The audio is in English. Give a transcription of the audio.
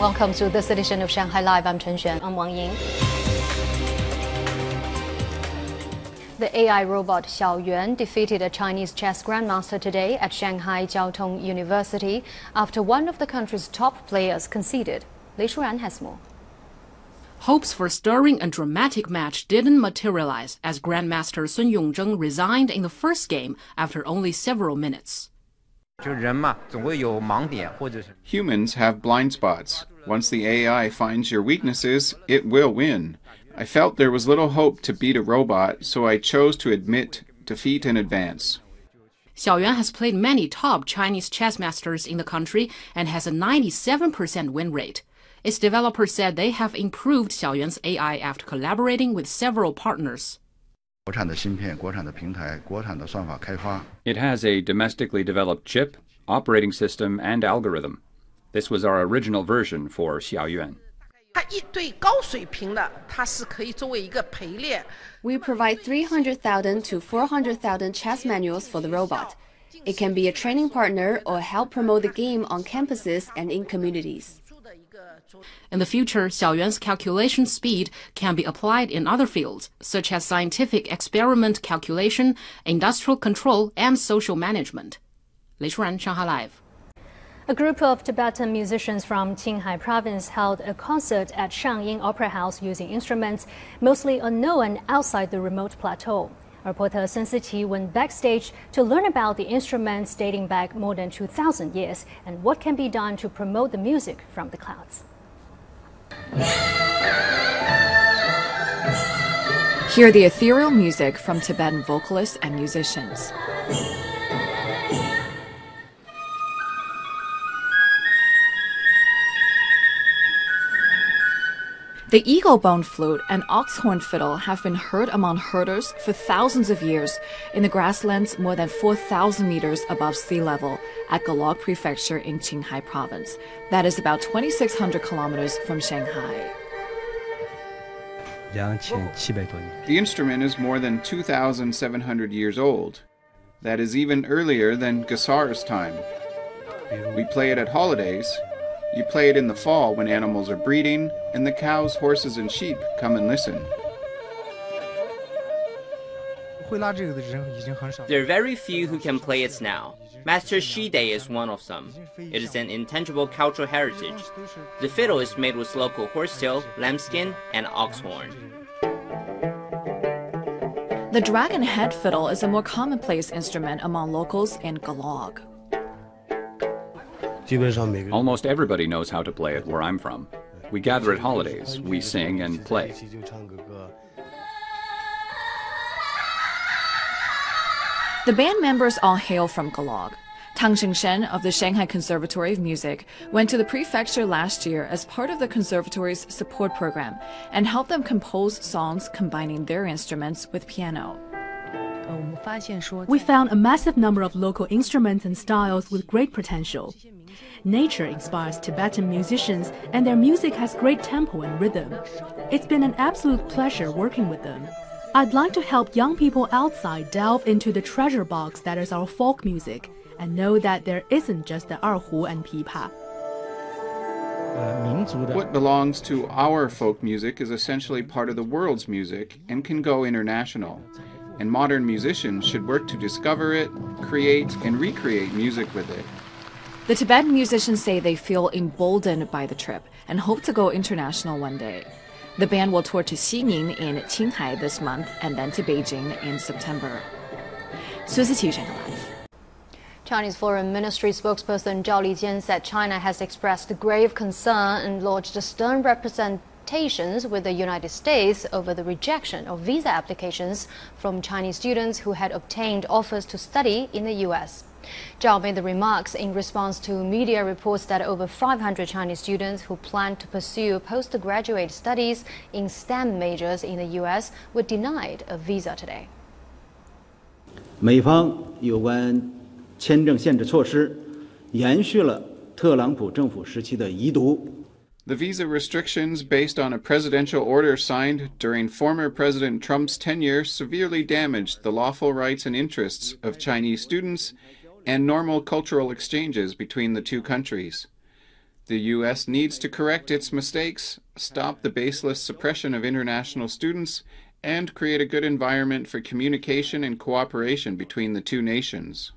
Welcome to this edition of Shanghai Live. I'm Chen Xuan. I'm Wang Ying. The AI robot Xiao Yuan defeated a Chinese chess grandmaster today at Shanghai Jiao Tong University after one of the country's top players conceded. Lei Shuran has more. Hopes for a stirring and dramatic match didn't materialize as Grandmaster Sun Yongzheng resigned in the first game after only several minutes. Humans have blind spots. Once the AI finds your weaknesses, it will win. I felt there was little hope to beat a robot, so I chose to admit defeat in advance. Xiao Yuan has played many top Chinese chess masters in the country and has a 97% win rate. Its developers said they have improved Xiao Yuan's AI after collaborating with several partners. It has a domestically developed chip, operating system, and algorithm. This was our original version for Xiaoyuan. We provide 300,000 to 400,000 chess manuals for the robot. It can be a training partner or help promote the game on campuses and in communities. In the future, Xiao Yuan's calculation speed can be applied in other fields, such as scientific experiment calculation, industrial control, and social management. Lei Shuran, Shanghai Live. A group of Tibetan musicians from Qinghai province held a concert at Shangyin Opera House using instruments mostly unknown outside the remote plateau. Reporter Sun Siqi went backstage to learn about the instruments dating back more than 2,000 years and what can be done to promote the music from the clouds. Hear the ethereal music from Tibetan vocalists and musicians. The eagle bone flute and ox horn fiddle have been heard among herders for thousands of years in the grasslands more than 4,000 meters above sea level at Golog Prefecture in Qinghai Province. That is about 2,600 kilometers from Shanghai. The instrument is more than 2,700 years old. That is even earlier than Gesar's time. We play it at holidays, you play it in the fall when animals are breeding, and the cows, horses, and sheep come and listen. There are very few who can play it now. Master Shide is one of them. It is an intangible cultural heritage. The fiddle is made with local horsetail, lambskin, and ox horn. The dragon head fiddle is a more commonplace instrument among locals in Golog. Almost everybody knows how to play it where I'm from. We gather at holidays, we sing and play. The band members all hail from Golog. Tang Xingshen of the Shanghai Conservatory of Music went to the prefecture last year as part of the conservatory's support program and helped them compose songs combining their instruments with piano. We found a massive number of local instruments and styles with great potential. Nature inspires Tibetan musicians, and their music has great tempo and rhythm. It's been an absolute pleasure working with them. I'd like to help young people outside delve into the treasure box that is our folk music and know that there isn't just the erhu and pipa. Uh, what belongs to our folk music is essentially part of the world's music and can go international. And modern musicians should work to discover it, create, and recreate music with it. The Tibetan musicians say they feel emboldened by the trip and hope to go international one day. The band will tour to Xining in Qinghai this month and then to Beijing in September. Chinese Foreign Ministry spokesperson Zhao Lijian said China has expressed grave concern and lodged a stern representations with the United States over the rejection of visa applications from Chinese students who had obtained offers to study in the U.S. Zhao made the remarks in response to media reports that over 500 Chinese students who plan to pursue postgraduate studies in STEM majors in the U.S. were denied a visa today. 美方有关签证限制措施延续了特朗普政府时期的遗毒。 The visa restrictions based on a presidential order signed during former President Trump's tenure severely damaged the lawful rights and interests of Chinese students and normal cultural exchanges between the two countries. The U.S. needs to correct its mistakes, stop the baseless suppression of international students, and create a good environment for communication and cooperation between the two nations.